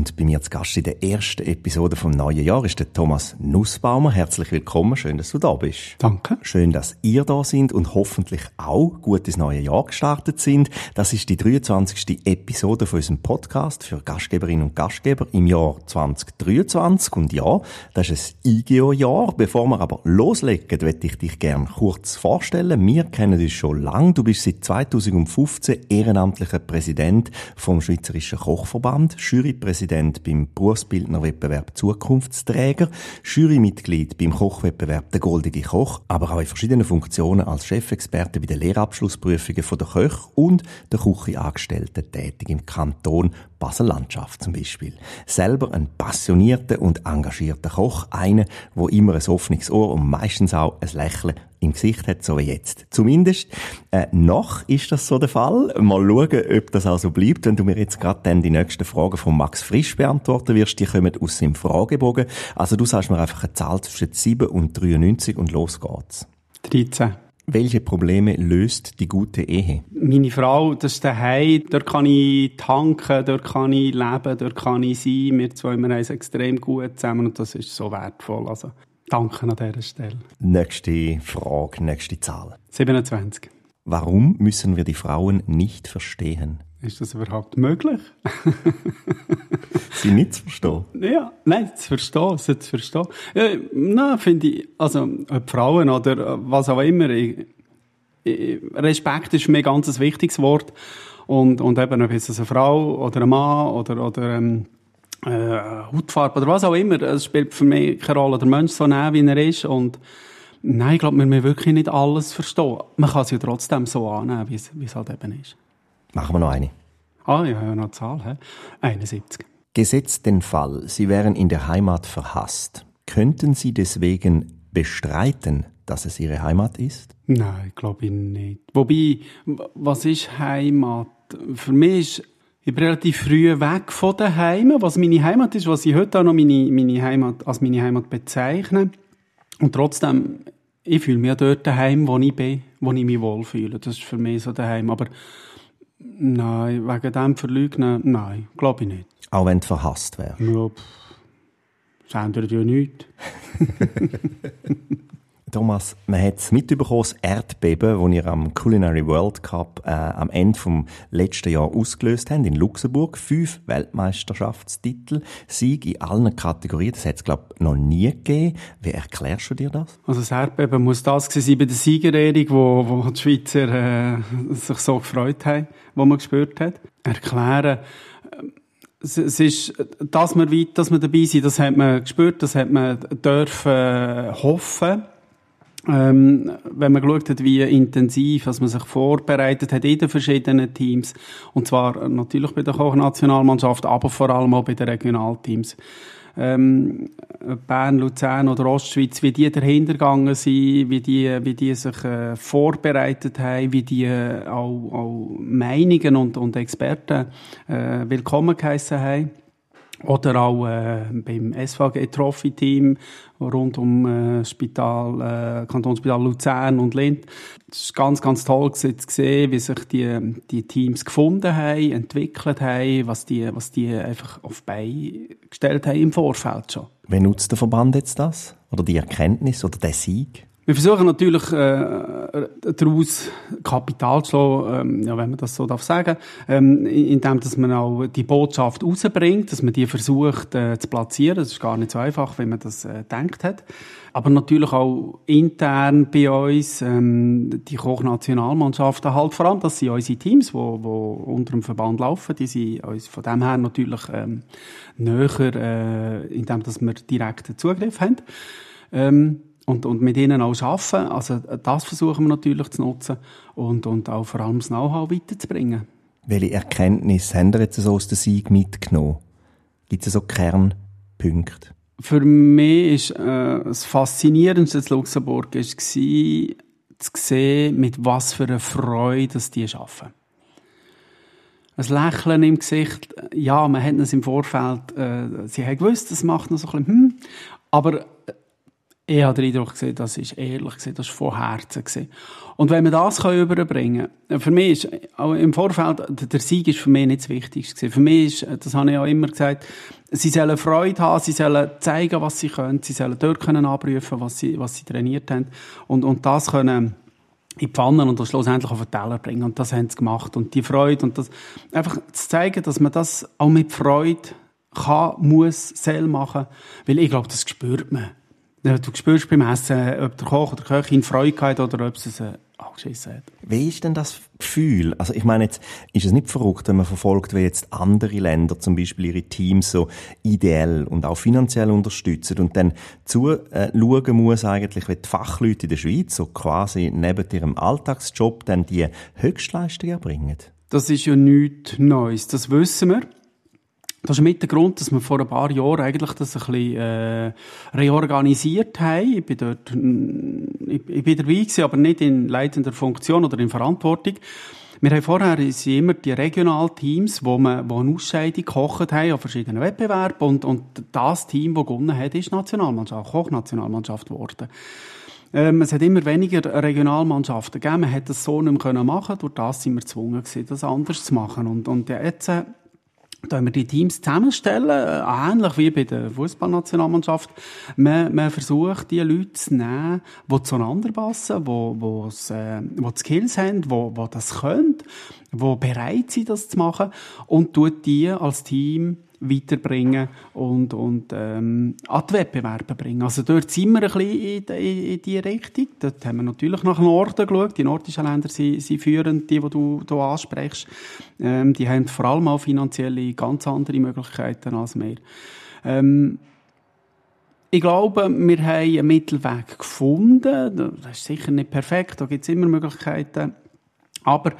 Und bei mir zu Gast in der ersten Episode vom neuen Jahr ist der Thomas Nussbaumer. Herzlich willkommen, schön, dass du da bist. Danke. Schön, dass ihr da sind und hoffentlich auch gut ins neue Jahr gestartet sind. Das ist die 23. Episode von unserem Podcast für Gastgeberinnen und Gastgeber im Jahr 2023. Und ja, das ist ein IGO-Jahr. Bevor wir aber loslegen, möchte ich dich gerne kurz vorstellen. Wir kennen uns schon lange. Du bist seit 2015 ehrenamtlicher Präsident vom Schweizerischen Kochverband, Jurypräsident Präsident beim Berufsbildnerwettbewerb Zukunftsträger, Jurymitglied beim Kochwettbewerb Der Goldige Koch, aber auch in verschiedenen Funktionen als Chefexperte bei den Lehrabschlussprüfungen der Köche und der Küchenangestellten tätig im Kanton Basel-Landschaft zum Beispiel. Selber ein passionierter und engagierter Koch, einer, wo immer ein offenes Ohr und meistens auch ein Lächeln im Gesicht hat, so wie jetzt. Zumindest äh, noch ist das so der Fall. Mal schauen, ob das auch so bleibt. Wenn du mir jetzt gerade dann die nächsten Fragen von Max Frisch beantworten wirst, die kommen aus dem Fragebogen. Also du sagst mir einfach eine Zahl zwischen 7 und 93 und los geht's. 13. Welche Probleme löst die gute Ehe? Meine Frau, das ist daheim. Dort kann ich tanken, dort kann ich leben, dort kann ich sein. Wir zwei, wir haben es extrem gut zusammen und das ist so wertvoll. Also, danke an dieser Stelle. Nächste Frage, nächste Zahl. 27. Warum müssen wir die Frauen nicht verstehen? Ist das überhaupt möglich? Sie nicht zu verstehen? Ja, nein, zu verstehen, sie zu verstehen. Ja, nein, finde ich, also, Frauen oder was auch immer, ich, ich, Respekt ist mir ein ganz wichtiges Wort. Und, und eben, ob es eine Frau oder ein Mann oder, oder, ähm, äh, Hautfarbe oder was auch immer, es spielt für mich keine Rolle. Der Mensch so nehmen, wie er ist und, Nein, ich glaube, wir müssen wirklich nicht alles verstehen. Man kann es ja trotzdem so annehmen, wie es, halt eben ist. Machen wir noch eine. Ah, ja, ja, noch eine Zahl, hä? 71. Gesetzt den Fall, Sie wären in der Heimat verhasst. Könnten Sie deswegen bestreiten, dass es Ihre Heimat ist? Nein, glaube ich nicht. Wobei, was ist Heimat? Für mich ist ich bin relativ früh weg von der Heimat, was meine Heimat ist, was ich heute auch noch meine, meine Heimat, als meine Heimat bezeichne. Und trotzdem, ich fühle mich dort daheim, wo ich bin, wo ich mich wohlfühle. Das ist für mich so daheim. Aber nein, wegen dem Verleugnen, nein, glaube ich nicht. Auch wenn du verhasst wärst? Ja, pff, das ändert ja nichts. Thomas, man hat es mitbekommen, das Erdbeben, das ihr am Culinary World Cup äh, am Ende vom letzten Jahr ausgelöst habt in Luxemburg. Fünf Weltmeisterschaftstitel, Sieg in allen Kategorien. Das hat es, glaube ich, noch nie gegeben. Wie erklärst du dir das? Also das Erdbeben muss das sein bei der Siegerehrung, wo, wo die Schweizer äh, sich so gefreut haben, wo man gespürt hat. Erklären es ist, dass wir weit, dass wir dabei sind, das hat man gespürt, das hat man dürfen äh, hoffen. Ähm, wenn man geschaut hat, wie intensiv dass man sich vorbereitet hat in den verschiedenen Teams, und zwar natürlich bei der Kochnationalmannschaft, aber vor allem auch bei den Regionalteams. Ähm, Bern, Luzern oder Ostschweiz, wie die dahinter gegangen sind, wie die, wie die sich äh, vorbereitet haben, wie die äh, auch, auch Meinungen und, und Experten äh, willkommen geheissen haben. Oder auch äh, beim SVG Trophy Team rund um äh, Spital, äh, Kantonsspital Luzern und Linz. Es war ganz, ganz toll zu sehen, wie sich die, die Teams gefunden haben, entwickelt haben, was die, was die einfach auf Beine gestellt haben im Vorfeld schon. Wie nutzt der Verband jetzt das? Oder die Erkenntnis oder der Sieg? Wir versuchen natürlich, äh, daraus Kapital zu schlagen, ähm, ja, wenn man das so darf sagen, ähm, indem, dass man auch die Botschaft rausbringt, dass man die versucht äh, zu platzieren. Das ist gar nicht so einfach, wie man das äh, denkt hat. Aber natürlich auch intern bei uns, ähm, die Kochnationalmannschaften halt vor allem, das sind unsere Teams, wo, wo unter dem Verband laufen, die sind uns von dem her natürlich ähm, näher, äh, indem dass wir direkten Zugriff haben. Ähm, und, und mit ihnen auch arbeiten. Also das versuchen wir natürlich zu nutzen und, und auch vor allem das Know-how weiterzubringen. Welche Erkenntnisse haben Sie jetzt so aus der Sieg mitgenommen? Gibt es so Kernpunkte? Für mich ist äh, das Faszinierendste in Luxemburg war, zu sehen, mit was für einer Freude dass die arbeiten. ein Lächeln im Gesicht. Ja, man hat es im Vorfeld, äh, sie haben gewusst, das macht noch so ein bisschen, hm. Aber ich habe den Eindruck gesehen, das ist ehrlich gesehen, das ist von Herzen gesehen. Und wenn wir das überbringen können, für mich ist, im Vorfeld, der Sieg ist für mich nicht das Wichtigste Für mich ist, das habe ich auch immer gesagt, sie sollen Freude haben, sie sollen zeigen, was sie können, sie sollen dort können abrufen, was sie, was sie trainiert haben. Und, und das können, in die Pfanne und das schlussendlich auf den Teller bringen. Und das haben sie gemacht. Und die Freude und das, einfach zu zeigen, dass man das auch mit Freude kann, muss, soll machen. Weil ich glaube, das spürt man. Du spürst beim Essen, ob der Koch oder die Köchin Freude hat oder ob es ein angeschissen hat. Wie ist denn das Gefühl? Also ich meine, jetzt ist es nicht verrückt, wenn man verfolgt, wie jetzt andere Länder zum Beispiel ihre Teams so ideell und auch finanziell unterstützen und dann zuschauen äh, muss eigentlich, wie die Fachleute in der Schweiz so quasi neben ihrem Alltagsjob dann die Höchstleistung erbringen? Das ist ja nichts Neues, das wissen wir. Das ist mit der Grund, dass wir vor ein paar Jahren eigentlich das ein bisschen äh, reorganisiert haben. Ich bin dort, ich, ich bin dabei gewesen, aber nicht in leitender Funktion oder in Verantwortung. Wir haben vorher immer die Regionalteams, wo man, wo eine Ausscheidung gekocht haben an verschiedenen Wettbewerben und, und das Team, das gewonnen hat, ist Nationalmannschaft, Kochnationalmannschaft geworden. Ähm, es hat immer weniger Regionalmannschaften gegeben. Man hat das so nicht mehr machen können. Durch das sind wir gezwungen das anders zu machen. Und, und jetzt da wir die Teams zusammenstellen, äh, ähnlich wie bei der Fußballnationalmannschaft. Man, man versucht, die Leute zu nehmen, die zueinander passen, die, die, äh, die Skills haben, die, die das können, die bereit sind, das zu machen und tut die als Team weiterbringen und, und ähm, an die Wettbewerbe bringen. Also dort sind wir ein bisschen in, in, in die Richtung. Dort haben wir natürlich nach Norden geschaut. Die nordischen Länder sind, sind führend, die, die du hier ansprichst. Ähm, die haben vor allem auch finanzielle ganz andere Möglichkeiten als wir. Ähm, ich glaube, wir haben einen Mittelweg gefunden. Das ist sicher nicht perfekt, da gibt es immer Möglichkeiten. Aber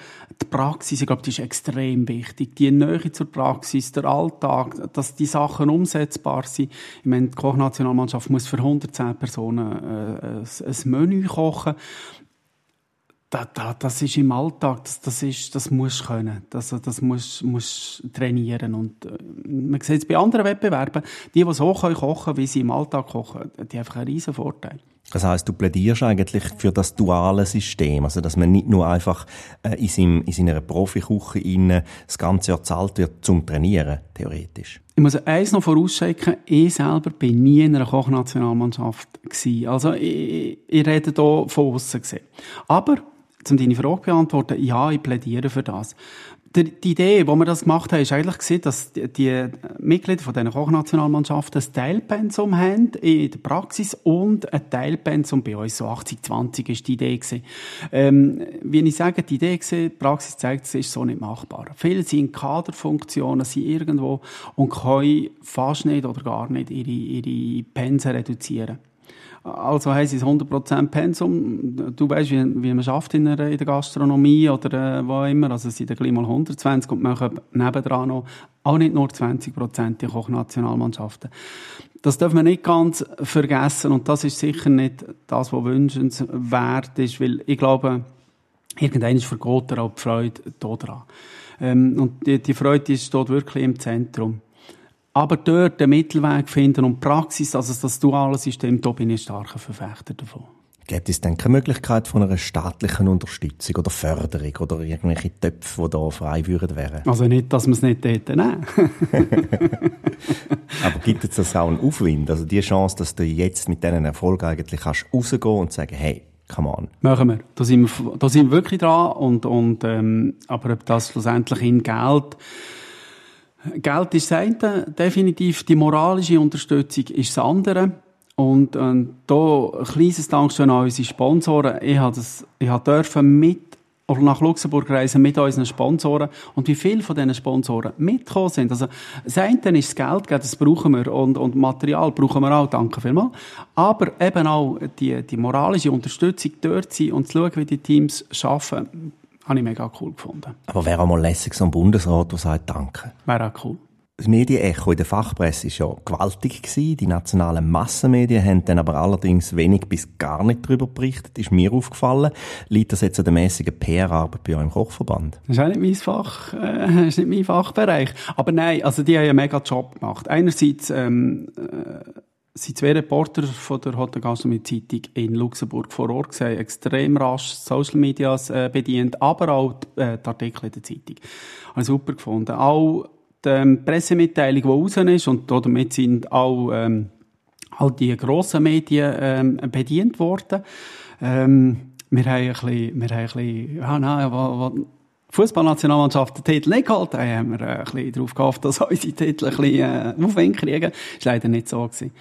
die Praxis, ich glaube, die ist extrem wichtig. Die Nähe zur Praxis, der Alltag, dass die Sachen umsetzbar sind. Ich meine, die Kochnationalmannschaft muss für 110 Personen äh, ein, Menü kochen. Das, das, das ist im Alltag, das, das, ist, das muss können. Das, das muss, muss trainieren. Und äh, man sieht es bei anderen Wettbewerben, die, die so können kochen wie sie im Alltag kochen, die haben einfach einen riesen Vorteil. Das heißt, du plädierst eigentlich für das duale System, also dass man nicht nur einfach äh, in, seinem, in seiner Profiküche innen das ganze Jahr zahlt wird zum Trainieren, theoretisch. Ich muss eins noch vorausschicken, ich selber bin nie in einer Kochnationalmannschaft gewesen. Also ich, ich rede hier von außen gesehen. Aber, um deine Frage zu beantworten, ja, ich plädiere für das die Idee, wo wir das gemacht haben, ist eigentlich gesehen, dass die, Mitglieder von diesen Kochnationalmannschaften ein Teilpensum haben in der Praxis und ein Teilpensum bei uns, so 80-20 ist die Idee gewesen. Ähm, wie ich sage, die Idee gesehen, die Praxis zeigt, es ist so nicht machbar. Viele sind Kaderfunktionen, sind irgendwo und können fast nicht oder gar nicht ihre, ihre Pensen reduzieren. Also heisst es 100% Pensum. Du weißt, wie, wie man schafft in der, in der Gastronomie oder äh, wo immer. Also es sind dann gleich mal 120 und machen nebendran noch auch nicht nur 20% die Kochnationalmannschaften. Das darf man nicht ganz vergessen und das ist sicher nicht das, was wünschenswert ist, weil ich glaube, irgendwann vergeht auch die Freude da dran. Ähm, und die, die Freude ist dort wirklich im Zentrum. Aber dort den Mittelweg finden und Praxis, also das duale System, da bin ich starker Verfechter davon. Gibt es denn keine Möglichkeit von einer staatlichen Unterstützung oder Förderung oder irgendwelche Töpfe, die da frei würden wären? Also nicht, dass wir es nicht hätten, nein. Aber gibt es das auch einen Aufwind? Also die Chance, dass du jetzt mit diesen Erfolgen eigentlich kannst rausgehen und sagen, hey, come on. Machen wir. Da sind wir, da sind wir wirklich dran und, und ähm, aber ob das schlussendlich in Geld Geld ist das eine, definitiv. Die moralische Unterstützung ist das andere. Und, und da ein kleines Dankeschön an unsere Sponsoren. Ich habe mit oder nach Luxemburg reisen mit unseren Sponsoren und wie viele von diesen Sponsoren mitgekommen sind. Also, das eine ist das Geld, das brauchen wir und, und Material brauchen wir auch, danke vielmals. Aber eben auch die, die moralische Unterstützung dort sein und zu schauen, wie die Teams arbeiten, habe ich mega cool gefunden. Aber wäre auch mal lässig, so ein Bundesrat, der sagt Danke. Wäre auch cool. Das Medienecho in der Fachpresse war ja gewaltig. Gewesen. Die nationalen Massenmedien haben dann aber allerdings wenig bis gar nicht darüber berichtet. Ist mir aufgefallen. Liegt das jetzt an der mäßigen PR-Arbeit bei euch im Kochverband? Das ist auch nicht mein Fach, äh, ist nicht mein Fachbereich. Aber nein, also die haben einen mega Job gemacht. Einerseits, ähm, äh, sind zwei Reporter von der Hotel Gastronomie Zeitung in Luxemburg vor Ort gesehen, extrem rasch Social Medias äh, bedient, aber auch die, äh, die Artikel in der Zeitung. Habe super gefunden. Auch die ähm, Pressemitteilung, die raus ist, und damit sind auch, ähm, all die grossen Medien ähm, bedient worden. Ähm, wir haben ein bisschen, wir haben ein bisschen, ja, nein, was, Fußballnationalmannschaft den Titel nicht geholt haben, haben wir äh, ein bisschen darauf gehofft, dass unsere Titel ein bisschen äh, Aufwind kriegen. War leider nicht so. Gewesen.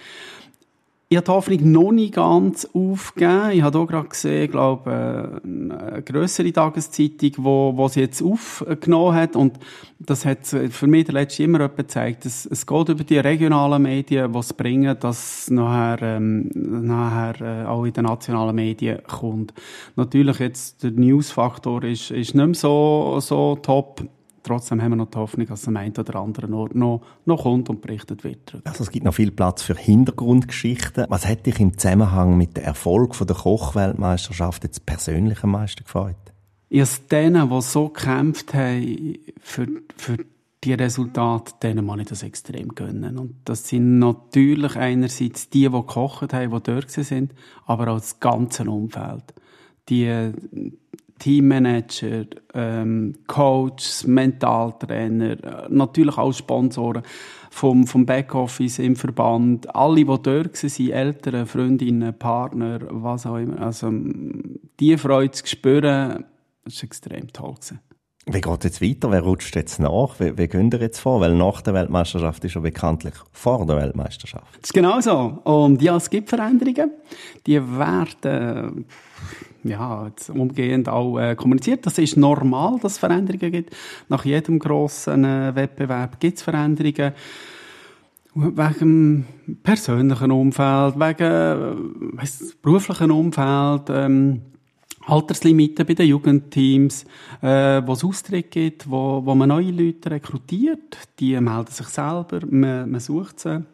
Ich habe die Hoffnung noch nicht ganz aufgegeben. Ich habe hier gerade gesehen, ich glaube, eine grössere Tageszeitung, wo, wo sie jetzt aufgenommen hat. Und das hat für mich der letzte immer gezeigt. Es, es geht über die regionalen Medien, die es bringen, dass nachher, ähm, nachher äh, auch in den nationalen Medien kommt. Natürlich jetzt der Newsfaktor ist, ist nicht mehr so, so top trotzdem haben wir noch die Hoffnung, dass am einen oder anderen Ort noch, noch kommt und berichtet wird. Also es gibt noch viel Platz für Hintergrundgeschichten. Was hat dich im Zusammenhang mit dem Erfolg der Kochweltmeisterschaft jetzt persönlich am meisten gefreut? Ich habe denen, die so gekämpft haben für, für die Resultate, denen muss ich das extrem gönnen. Und das sind natürlich einerseits die, die gekocht haben, die dort sind, aber auch das ganze Umfeld. Die, Teammanager, ähm, Coaches, Mentaltrainer, äh, natürlich auch Sponsoren vom, vom Backoffice im Verband, alle, die dort waren, Eltern, Freundinnen, Partner, was auch immer. Also, die Freude zu spüren, das war extrem toll. Gewesen. Wie geht es jetzt weiter? Wer rutscht jetzt nach? Wie, wie gehen ihr jetzt vor? Weil nach der Weltmeisterschaft ist ja bekanntlich vor der Weltmeisterschaft. Das ist genau so. Und ja, es gibt Veränderungen. Die werden ja, jetzt umgehend auch äh, kommuniziert. Das ist normal, dass es Veränderungen gibt. Nach jedem grossen äh, Wettbewerb gibt es Veränderungen. Wegen persönlichen Umfeld, wegen äh, beruflichen Umfeld, ähm, Alterslimiten bei den Jugendteams, äh, wo es Austritt gibt, wo, wo man neue Leute rekrutiert. Die melden sich selber, man, man sucht sie,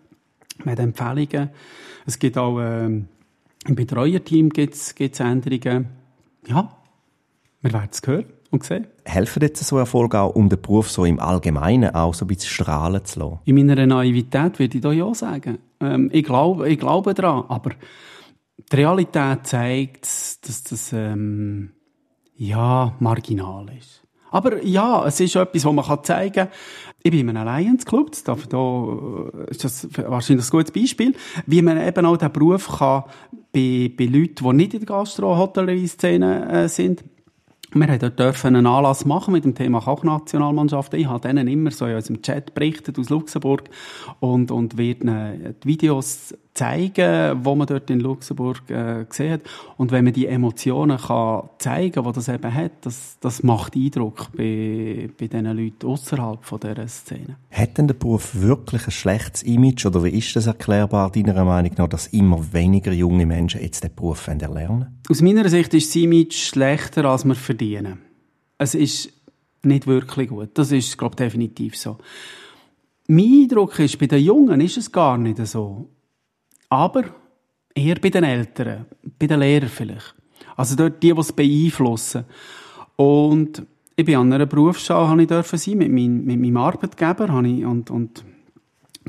man hat Empfehlungen. Es gibt auch äh, im Betreuerteam gibt es Änderungen. Ja, wir werden es hören und sehen. Helfen jetzt so Erfolge auch, um den Beruf so im Allgemeinen auch so ein bisschen strahlen zu lassen? In meiner Naivität würde ich da ja sagen. Ähm, ich, glaube, ich glaube daran, aber die Realität zeigt, dass das ähm, ja marginal ist. Aber ja, es ist etwas, was man zeigen kann. Ich bin in einem Alliance Club, das da äh, ist das wahrscheinlich ein gutes Beispiel, wie man eben auch den Beruf kann bei, bei Leuten, die nicht in der Gastro-Hotellerie-Szene äh, sind, wir dort einen Anlass machen mit dem Thema Kochnationalmannschaft. Ich habe denen immer so in unserem Chat berichtet aus Luxemburg und, und werde die Videos zeigen, wo man dort in Luxemburg äh, gesehen hat. Und wenn man die Emotionen kann zeigen, wo das eben hat, das, das macht Eindruck bei, bei diesen Leuten außerhalb von dieser Szene. Hat denn der Beruf wirklich ein schlechtes Image oder wie ist das erklärbar, deiner Meinung nach, dass immer weniger junge Menschen jetzt den Beruf erlernen Aus meiner Sicht ist das Image schlechter, als wir verdienen. Es ist nicht wirklich gut. Das ist, glaube ich, definitiv so. Mein Eindruck ist, bei den Jungen ist es gar nicht so. Aber eher bei den Eltern, bei den Lehrern vielleicht. Also dort die, die es beeinflussen. Und ich bin an einer Berufsschule, habe ich dürfen sein, mit, mein, mit meinem Arbeitgeber, habe ich, und, und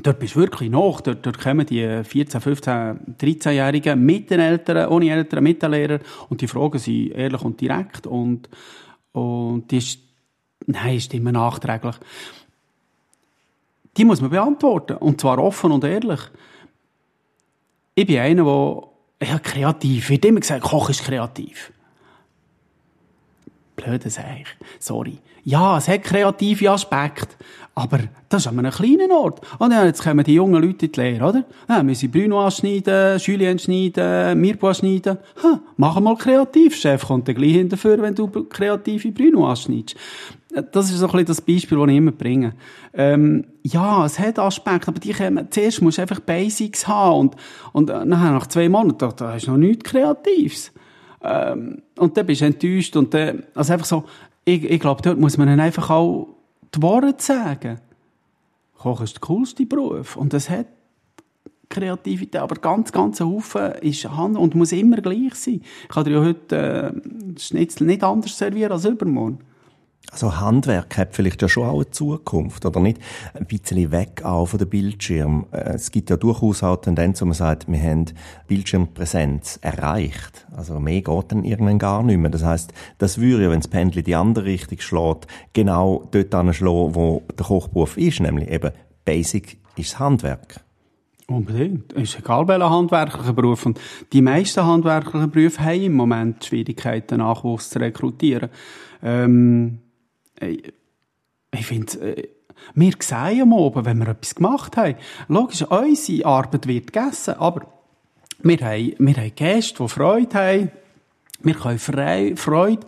dort bist du wirklich noch, dort, dort kommen die 14, 15, 13-Jährigen mit den Eltern, ohne Eltern, mit den Lehrern, und die fragen sie ehrlich und direkt, und, und die ist, nein, ist immer nachträglich. Die muss man beantworten, und zwar offen und ehrlich ich bin einer, der ja, kreativ wird. immer gesagt, Koch ist kreativ. Blöde Sache. Sorry. Ja, es hat kreative Aspekte. Aber das ist an einem kleinen Ort. Und ja, jetzt kommen die jungen Leute in die Lehre, oder? Ja, müssen Bruno schneiden, Julien schneiden, Mirbo schneiden. Ha, mach mal kreativ. Chef kommt gleich hinterher, wenn du kreative Bruno schneidest. Das ist so ein bisschen das Beispiel, das ich immer bringe. Ähm, ja, es hat Aspekte, aber die kommen, zuerst musst du einfach Basics haben und, und äh, nachher, nach zwei Monaten, da, hast du noch nichts Kreatives. Ähm, und dann bist du enttäuscht und dann, also einfach so, ich, ich glaube, dort muss man dann einfach auch die Worte sagen. Kochen ist der coolste Beruf. Und es hat Kreativität, aber ganz, ganz ein Haufen ist Hand und muss immer gleich sein. Ich kann dir ja heute äh, Schnitzel nicht anders servieren als übermorgen. Also Handwerk hat vielleicht ja schon auch eine Zukunft, oder nicht? Ein bisschen weg auch von dem Bildschirm. Äh, es gibt ja durchaus auch Tendenz, wo man sagt, wir haben Bildschirmpräsenz erreicht. Also mehr geht dann irgendwann gar nicht mehr. Das heißt, das würde ja, wenn das Pendel in die andere Richtung schlägt, genau dort anschlagen, wo der Kochberuf ist, nämlich eben Basic ist das Handwerk. Unbedingt. Es ist egal, welcher handwerklicher Beruf. Und die meisten handwerklichen Berufe haben im Moment Schwierigkeiten, Nachwuchs zu rekrutieren. Ähm, ich finde, äh, wir sehen am Oben, wenn wir etwas gemacht haben. Logisch, unsere Arbeit wird gegessen, aber wir haben, wir haben Gäste, die Freude haben. Wir können Frei, Freude,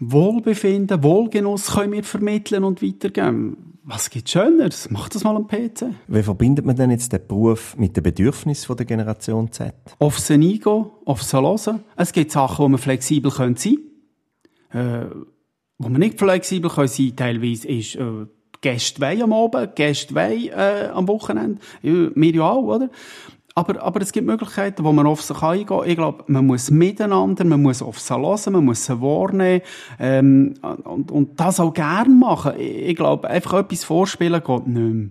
Wohlbefinden, Wohlgenuss können wir vermitteln und weitergeben. Was gibt Schöneres? Mach das mal am PC. Wie verbindet man denn jetzt den Beruf mit den Bedürfnissen der Generation Z? Auf sie eingehen, auf sie hören. Es gibt Sachen, wo man flexibel sein können. Äh, wo man nicht flexibel kann sein teilweise ist, äh, Gäste wollen am Abend, Gäste wollen äh, am Wochenende. Wir ja auch, oder? Aber, aber es gibt Möglichkeiten, wo man auf sich eingehen kann. Ich glaube, man muss miteinander, man muss auf sie hören, man muss sie wahrnehmen ähm, und, und das auch gern machen. Ich glaube, einfach etwas vorspielen geht nicht mehr.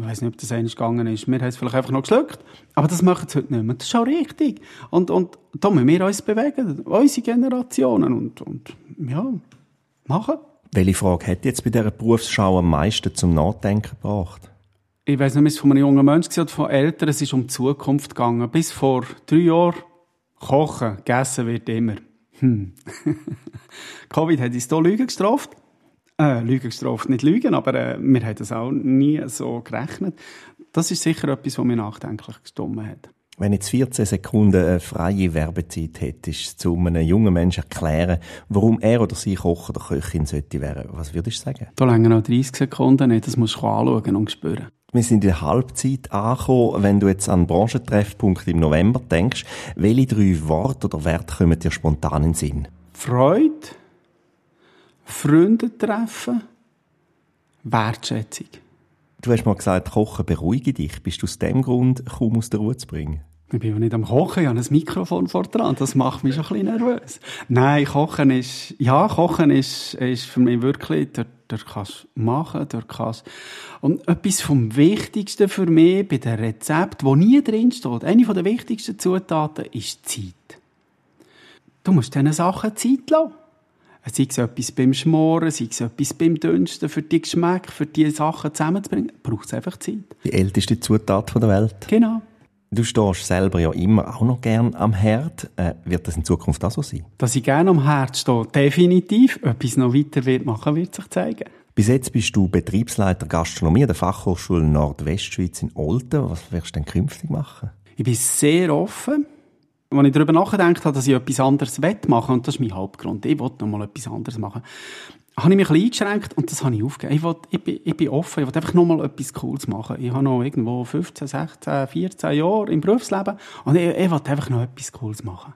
Ich weiß nicht, ob das eigentlich gegangen ist. Wir haben es vielleicht einfach noch geschluckt. Aber das machen sie heute nicht mehr. Das ist auch richtig. Und, und da müssen wir uns bewegen. Unsere Generationen. Und, und ja, machen. Welche Frage hat jetzt bei dieser Berufsschau am meisten zum Nachdenken gebracht? Ich weiß nicht, ob es von einem jungen Menschen oder von Eltern, es ist um die Zukunft gegangen. Bis vor drei Jahren kochen, gegessen wird immer. Hm. Covid hat uns hier Lügen gestraft. Äh, Lügen gestraft, nicht Lügen, aber äh, wir haben das auch nie so gerechnet. Das ist sicher etwas, was mir nachdenklich gestimmt hat. Wenn jetzt 14 Sekunden eine freie Werbezeit hättest, zu einem jungen Menschen erklären, warum er oder sie Koch oder Köchin sollte werden, was würdest du sagen? Da länger noch 30 Sekunden nicht, das musst du anschauen und spüren. Wir sind in der Halbzeit angekommen. Wenn du jetzt an den Branchentreffpunkt im November denkst, welche drei Worte oder Werte kommen dir spontan in den Sinn? Freude, Freunde treffen, Wertschätzung. Du hast mal gesagt, Kochen beruhige dich. Bist du aus dem Grund kaum aus der Ruhe zu bringen? Ich bin ja nicht am Kochen, ich habe ein Mikrofon vor dran. Das macht mich schon ein bisschen nervös. Nein, Kochen ist, ja, Kochen ist, ist für mich wirklich, dort, dort kannst du machen, dort kannst Und etwas vom Wichtigsten für mich bei dem Rezept, wo nie drin steht, eine der wichtigsten Zutaten ist Zeit. Du musst diesen Sachen Zeit lassen. Sei es etwas beim Schmoren, sei es etwas beim Dünsten, für die Geschmäcker, für die Sachen zusammenzubringen, braucht es einfach Zeit. Die älteste Zutat der Welt. Genau. Du stehst selber ja immer auch noch gern am Herd. Äh, wird das in Zukunft auch so sein? Dass ich gerne am Herd stehe, definitiv. Etwas noch weiter wird machen, wird sich zeigen. Bis jetzt bist du Betriebsleiter Gastronomie der Fachhochschule Nordwestschweiz in Olten. Was wirst du denn künftig machen? Ich bin sehr offen. Als ich darüber nachgedacht habe, dass ich etwas anderes machen und das ist mein Hauptgrund, ich wollte noch mal etwas anderes machen, habe ich mich ein bisschen eingeschränkt und das habe ich aufgegeben. Ich, will, ich, bin, ich bin offen, ich will einfach noch mal etwas Cooles machen. Ich habe noch irgendwo 15, 16, 14 Jahre im Berufsleben und ich, ich will einfach noch etwas Cooles machen.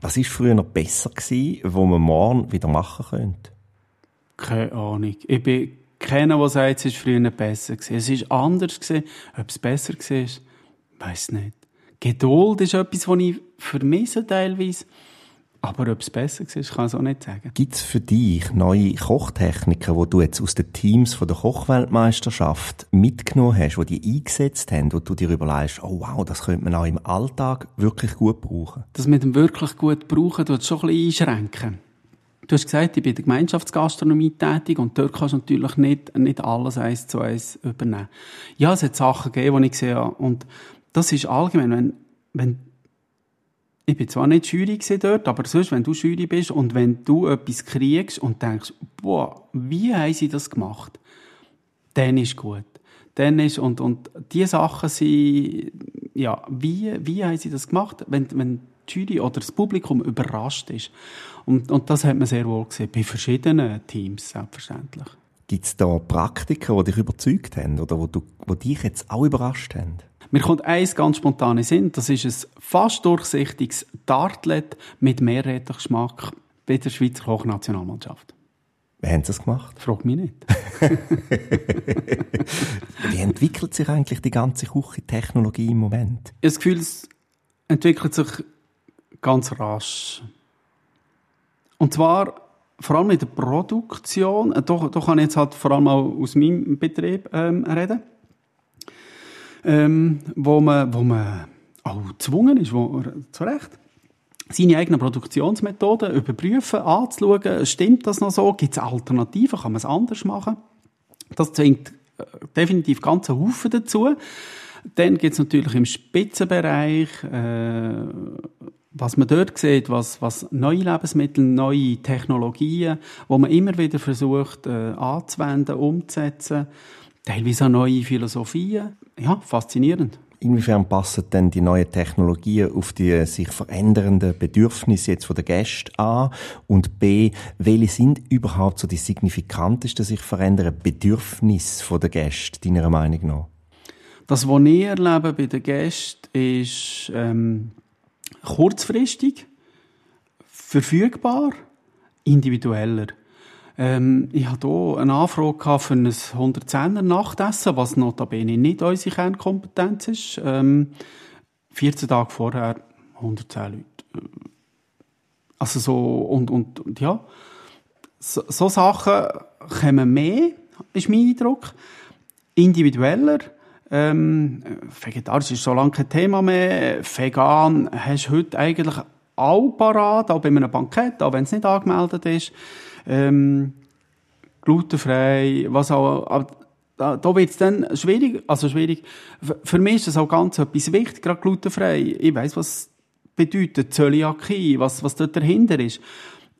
Was war früher noch besser, gewesen, wo man morgen wieder machen könnte? Keine Ahnung. Ich bin keiner, der sagt, es war früher besser. Gewesen. Es war anders. Gewesen. Ob es besser war, weiß nicht. Geduld ist etwas, was ich vermisse teilweise. Aber ob es besser war, kann ich auch nicht sagen. Gibt es für dich neue Kochtechniken, die du jetzt aus den Teams von der Kochweltmeisterschaft mitgenommen hast, die die eingesetzt haben, wo du dir überlegst, oh wow, das könnte man auch im Alltag wirklich gut brauchen? Das mit dem wirklich gut brauchen, tut schon ein bisschen einschränken. Du hast gesagt, ich bin in der Gemeinschaftsgastronomie tätig und dort kannst du natürlich nicht, nicht alles eins zu eins übernehmen. Ja, es hat Sachen gegeben, die ich gesehen habe. Und das ist allgemein, wenn, wenn ich bin zwar nicht Jury dort, aber sonst, wenn du Jury bist und wenn du etwas kriegst und denkst, boah, wie haben sie das gemacht? Dann ist gut. Dann ist, und, und die Sachen sind, ja, wie, wie haben sie das gemacht? Wenn, wenn die Jury oder das Publikum überrascht ist. Und, und das hat man sehr wohl gesehen, bei verschiedenen Teams, selbstverständlich. Gibt es da Praktiken, die dich überzeugt haben oder wo, du, wo dich jetzt auch überrascht haben? Mir kommt eins ganz spontan in Sinn. Das ist ein fast durchsichtiges Tartlet mit Meerrettichgeschmack bei der Schweizer Hochnationalmannschaft. Wie haben Sie das gemacht? Frag mich nicht. Wie entwickelt sich eigentlich die ganze Küchentechnologie im Moment? Ich habe das Gefühl, es entwickelt sich ganz rasch. Und zwar vor allem in der Produktion. Da, da kann ich jetzt halt vor allem auch aus meinem Betrieb ähm, reden. Ähm, wo, man, wo man auch gezwungen ist, wo, zu Recht, seine eigenen Produktionsmethoden überprüfen, anzuschauen, stimmt das noch so, gibt es Alternativen, kann man es anders machen. Das zwingt äh, definitiv ganz Haufen dazu. Dann gibt es natürlich im Spitzenbereich, äh, was man dort sieht, was, was neue Lebensmittel, neue Technologien, wo man immer wieder versucht äh, anzuwenden, umzusetzen, teilweise auch neue Philosophien. Ja, faszinierend. Inwiefern passen denn die neuen Technologien auf die sich verändernden Bedürfnisse jetzt von der Gäste an? Und B, welche sind überhaupt so die signifikantesten sich verändernden Bedürfnisse von der Gäste, deiner Meinung nach? Das, was ich erlebe bei den Gästen, ist ähm, kurzfristig, verfügbar, individueller. Ähm, ich hatte hier eine Anfrage für ein 110er Nachtessen, was notabene nicht unsere Kernkompetenz ist. Ähm, 14 Tage vorher 110 Leute. Also so, und, und, und ja, so, so Sachen kommen mehr, ist mein Eindruck. Individueller, ähm, vegetarisch ist so lange kein Thema mehr. Vegan hast du heute eigentlich auch parat, auch bei einem Bankett, auch wenn es nicht angemeldet ist. Ähm, glutenfrei, was auch, da, da wird es dann schwierig, also schwierig. Für mich ist das auch ganz etwas wichtig, gerade glutenfrei. Ich weiss, was bedeutet Zöliakie, was, was dort dahinter ist.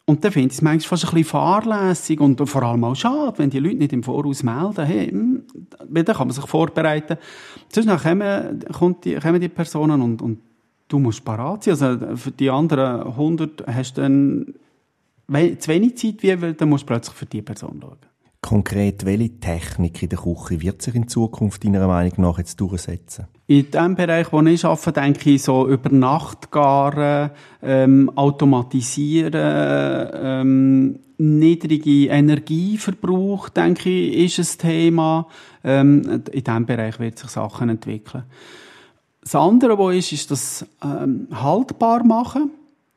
Und dann finde ich es manchmal fast ein bisschen fahrlässig und vor allem auch schade, wenn die Leute nicht im Voraus melden, hey, hm, dann kann man sich vorbereiten. Sonst kommen, kommen, die, kommen die Personen und, und du musst parat sein. Also für die anderen 100 hast du dann zu wenig Zeit, wie, dann musst du plötzlich für die Person schauen. Konkret, welche Technik in der Küche wird sich in Zukunft deiner Meinung nach jetzt durchsetzen? In dem Bereich, wo ich arbeite, denke ich, so über Nacht garen, ähm, automatisieren, ähm, niedrige Energieverbrauch, denke ich, ist ein Thema. Ähm, in diesem Bereich wird sich Sachen entwickeln. Das andere, was ist, ist das ähm, haltbar machen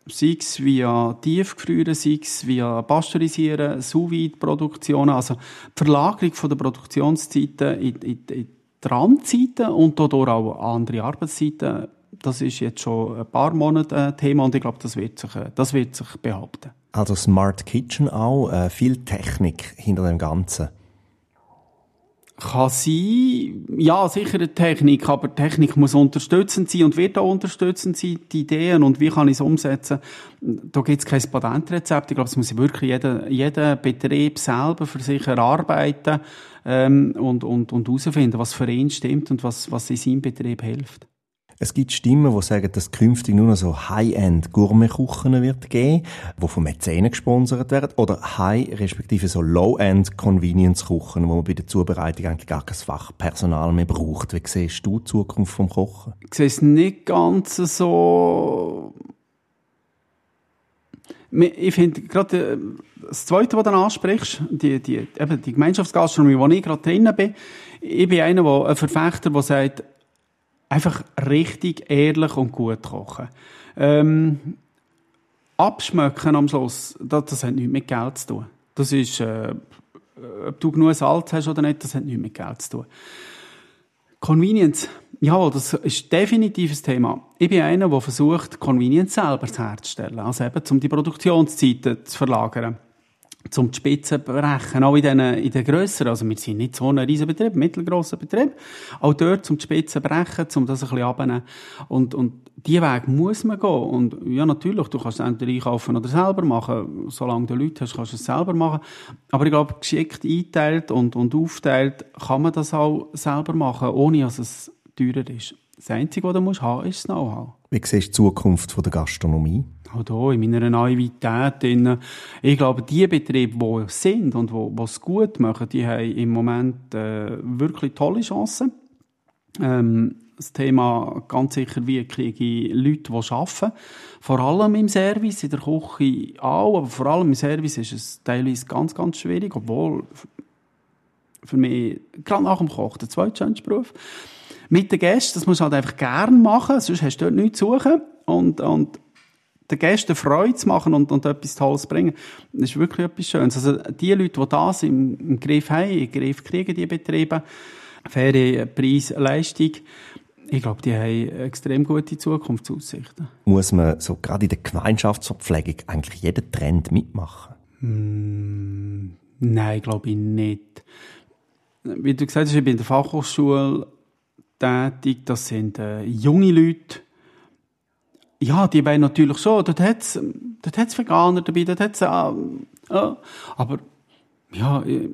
sei es via Tiefgefrieren, sei es via Pasteurisieren, sous produktionen also die Verlagerung der Produktionszeiten in, in, in die Randzeiten und dadurch auch andere Arbeitszeiten, das ist jetzt schon ein paar Monate ein Thema und ich glaube, das wird sich, das wird sich behaupten. Also Smart Kitchen auch, äh, viel Technik hinter dem Ganzen. Kann sein, ja, sicher eine Technik, aber Technik muss unterstützend sein und wird auch unterstützend sein, die Ideen und wie kann ich es umsetzen. Da gibt es kein Patentrezept. Ich glaube, es muss wirklich jeder, jeder Betrieb selber für sich erarbeiten ähm, und, und, und herausfinden, was für ihn stimmt und was, was in seinem Betrieb hilft. Es gibt Stimmen, die sagen, dass künftig nur noch so High-End Gourmet-Kuchen wird geben, die von Mäzenen gesponsert werden, oder High, respektive so Low-End Convenience-Kuchen, wo man bei der Zubereitung eigentlich gar kein Fachpersonal mehr braucht. Wie siehst du die Zukunft vom Kochen? Ich sehe es nicht ganz so ich finde gerade äh, das Zweite, was du ansprichst, die, die, eben die Gemeinschaftsgastronomie, wo ich gerade drinnen bin, ich bin einer, der, ein Verfechter, der sagt, einfach richtig ehrlich und gut kochen. Ähm, abschmecken am Schluss, das, das hat nichts mit Geld zu tun. Das ist, äh, ob du genug Salz hast oder nicht, das hat nichts mit Geld zu tun. Convenience, ja, das ist definitiv ein Thema. Ich bin einer, der versucht, Convenience selber herzustellen. Also eben, um die Produktionszeiten zu verlagern zum die Spitze brechen, auch in den, in den grösseren, also wir sind nicht so ein riesen Betrieb, mittelgrosser Betrieb, auch dort zum die Spitze brechen, um das ein bisschen abzunehmen. Und, und die Weg muss man gehen. Und ja, natürlich, du kannst es entweder einkaufen oder selber machen. Solange du Leute hast, kannst du es selber machen. Aber ich glaube, geschickt einteilt und, und aufteilt, kann man das auch selber machen, ohne dass es teurer ist. Das Einzige, was du musst haben, ist das Know-how. Wie siehst du die Zukunft der Gastronomie? auch hier in meiner Naivität, ich glaube, die Betriebe, die es sind und die es gut machen, die haben im Moment äh, wirklich tolle Chancen. Ähm, das Thema ganz sicher, wie kriege ich Leute, die arbeiten. Vor allem im Service, in der Küche auch, aber vor allem im Service ist es teilweise ganz, ganz schwierig, obwohl für mich, gerade nach dem Koch, der zweitschönste Beruf. Mit den Gästen, das musst du halt einfach gerne machen, sonst hast du dort nichts zu suchen. Und, und den Gästen Freude zu machen und, und etwas Tolles zu bringen, das ist wirklich etwas Schönes. Also die Leute, die das im, im Griff haben, im Griff kriegen, die Betriebe, faire Preis, Leistung, ich glaube, die haben extrem gute Zukunftsaussichten. Muss man so gerade in der Gemeinschaftsverpflegung eigentlich jeden Trend mitmachen? Mm, nein, glaube ich nicht. Wie du gesagt hast, ich bin in der Fachhochschule tätig. Das sind äh, junge Leute. Ja, die wollen natürlich schon. Dort hat es dort hat's Veganer dabei, dort hat es... Äh, äh, aber ja, ich,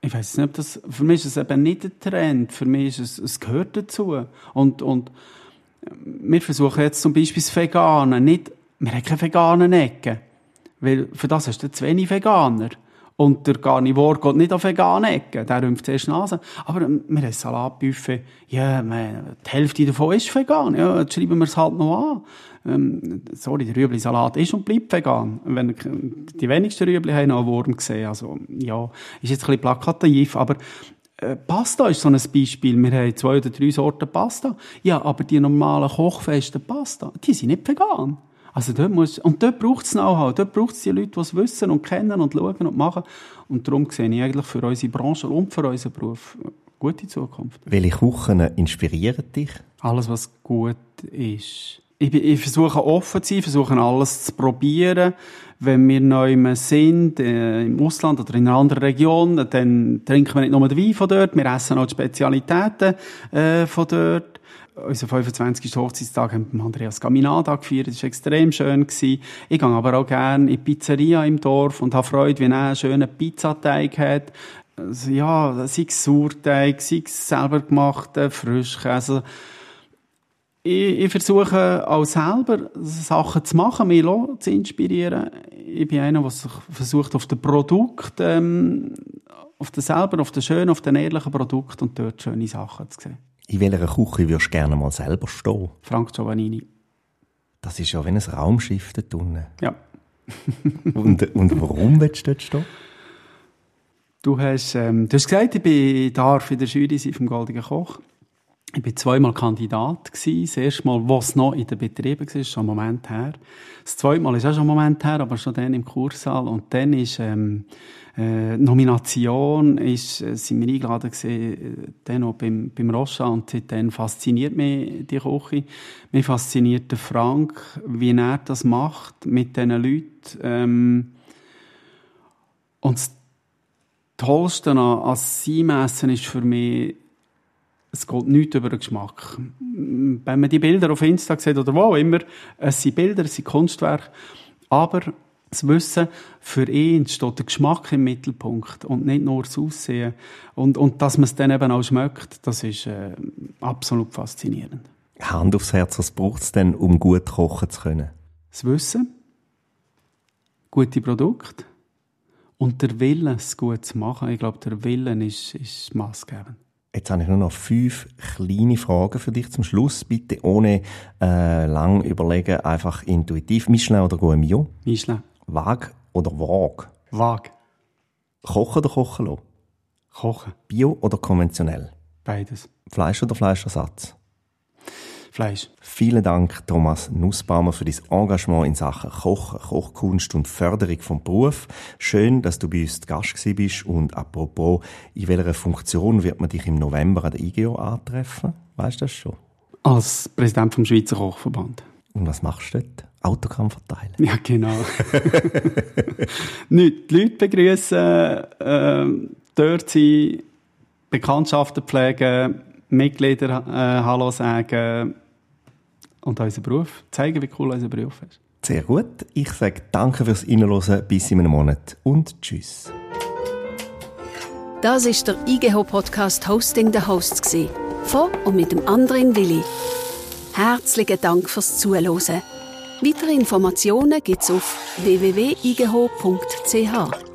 ich weiß nicht, ob das... Für mich ist es eben nicht ein Trend. Für mich ist es... Es gehört dazu. Und, und wir versuchen jetzt zum Beispiel das Veganen. Nicht, wir haben keine veganen Ecken. Weil für das hast du zu wenig Veganer. Und der Carnivore geht nicht auf vegane Ecken, der rümpft zuerst Nase. Aber ähm, wir haben ein Salatbuffet, ja, die Hälfte davon ist vegan, ja, jetzt schreiben wir es halt noch an. Ähm, sorry, der Rüebli-Salat ist und bleibt vegan. Wenn, die wenigsten Rüebli haben noch einen Wurm gesehen, also, ja, ist jetzt ein bisschen plakativ, aber äh, Pasta ist so ein Beispiel. Wir haben zwei oder drei Sorten Pasta. Ja, aber die normalen kochfesten Pasta, die sind nicht vegan. Also dort muss, und dort braucht es Know-how, dort braucht es die Leute, die es wissen und kennen und schauen und machen. Und darum sehe ich eigentlich für unsere Branche und für unseren Beruf eine gute Zukunft. Welche Kuchen inspirieren dich? Alles, was gut ist. Ich, ich versuche offen zu sein, versuche alles zu probieren. Wenn wir neu sind, äh, im Ausland oder in einer anderen Region, dann trinken wir nicht nur den Wein von dort, wir essen auch die Spezialitäten äh, von dort unser 25. Hochzeitstag haben wir Andreas Gaminada gefeiert. Das war extrem schön. Ich gehe aber auch gerne in die Pizzeria im Dorf und habe Freude, wenn er einen schönen Pizzateig hat. Also, ja, sei es Sauerteig, sei es selber gemachter Frischkäse. Ich, ich versuche auch selber Sachen zu machen, mich zu inspirieren. Ich bin einer, der sich versucht, auf das Produkt, ähm, auf das selber, auf das schöne, auf den ehrlichen Produkt und dort schöne Sachen zu sehen. In welcher Küche würdest du gerne mal selber stehen? Frank Giovannini. Das ist ja wie ein Raumschiff dort unten. Ja. und, und warum willst du dort stehen? Du hast, ähm, du hast gesagt, ich bin darf in der Jury sein vom Goldigen Koch. Ich war zweimal Kandidat. Gewesen. Das erste Mal, was noch in den Betrieben war, ist schon einen Moment her. Das zweite Mal ist auch schon einen Moment her, aber schon dann im Kurssaal. Und dann ist ähm, äh, Nomination ist, äh, sind wir eingeladen gewesen, äh, dann auch beim, beim Rocha und seitdem fasziniert mich die Küche. Mich fasziniert der Frank, wie er das macht mit diesen Leuten. Ähm, und das Tollste an, an seinem Essen ist für mich, es geht nichts über den Geschmack. Wenn man die Bilder auf Insta sieht oder wo immer, es sind Bilder, es sind Kunstwerke, aber das Wissen, für ihn steht der Geschmack im Mittelpunkt und nicht nur das Aussehen. Und, und dass man es dann eben auch schmeckt, das ist äh, absolut faszinierend. Hand aufs Herz, was braucht es denn, um gut kochen zu können? Das Wissen, gute Produkte und der Wille, es gut zu machen. Ich glaube, der Wille ist, ist maßgebend. Jetzt habe ich nur noch fünf kleine Fragen für dich zum Schluss. Bitte ohne äh, lang überlegen, einfach intuitiv. Michelin oder Guemio? Michelin. Wag oder Wag? Wag. Kochen oder kochen lassen? Kochen. Bio oder konventionell? Beides. Fleisch oder Fleischersatz? Fleisch. Vielen Dank, Thomas Nussbaumer, für dein Engagement in Sachen Kochen, Kochkunst und Förderung vom Beruf. Schön, dass du bei uns Gast bist. Und apropos, in welcher Funktion wird man dich im November an der IGO antreffen? Weißt du das schon? Als Präsident vom Schweizer Kochverband. Und was machst du dort? Autogramm verteilen? Ja, genau. Nicht die Leute begrüßen, äh, dort sein, Bekanntschaften pflegen, Mitglieder äh, Hallo sagen und unseren Beruf zeigen, wie cool unser Beruf ist. Sehr gut. Ich sage danke fürs Reinhören. Bis in einem Monat und tschüss. Das ist der IGH Podcast Hosting the Hosts von und mit dem anderen Willi. Herzlichen Dank fürs Zuhören. Weitere Informationen gibt's auf www.igh.ch.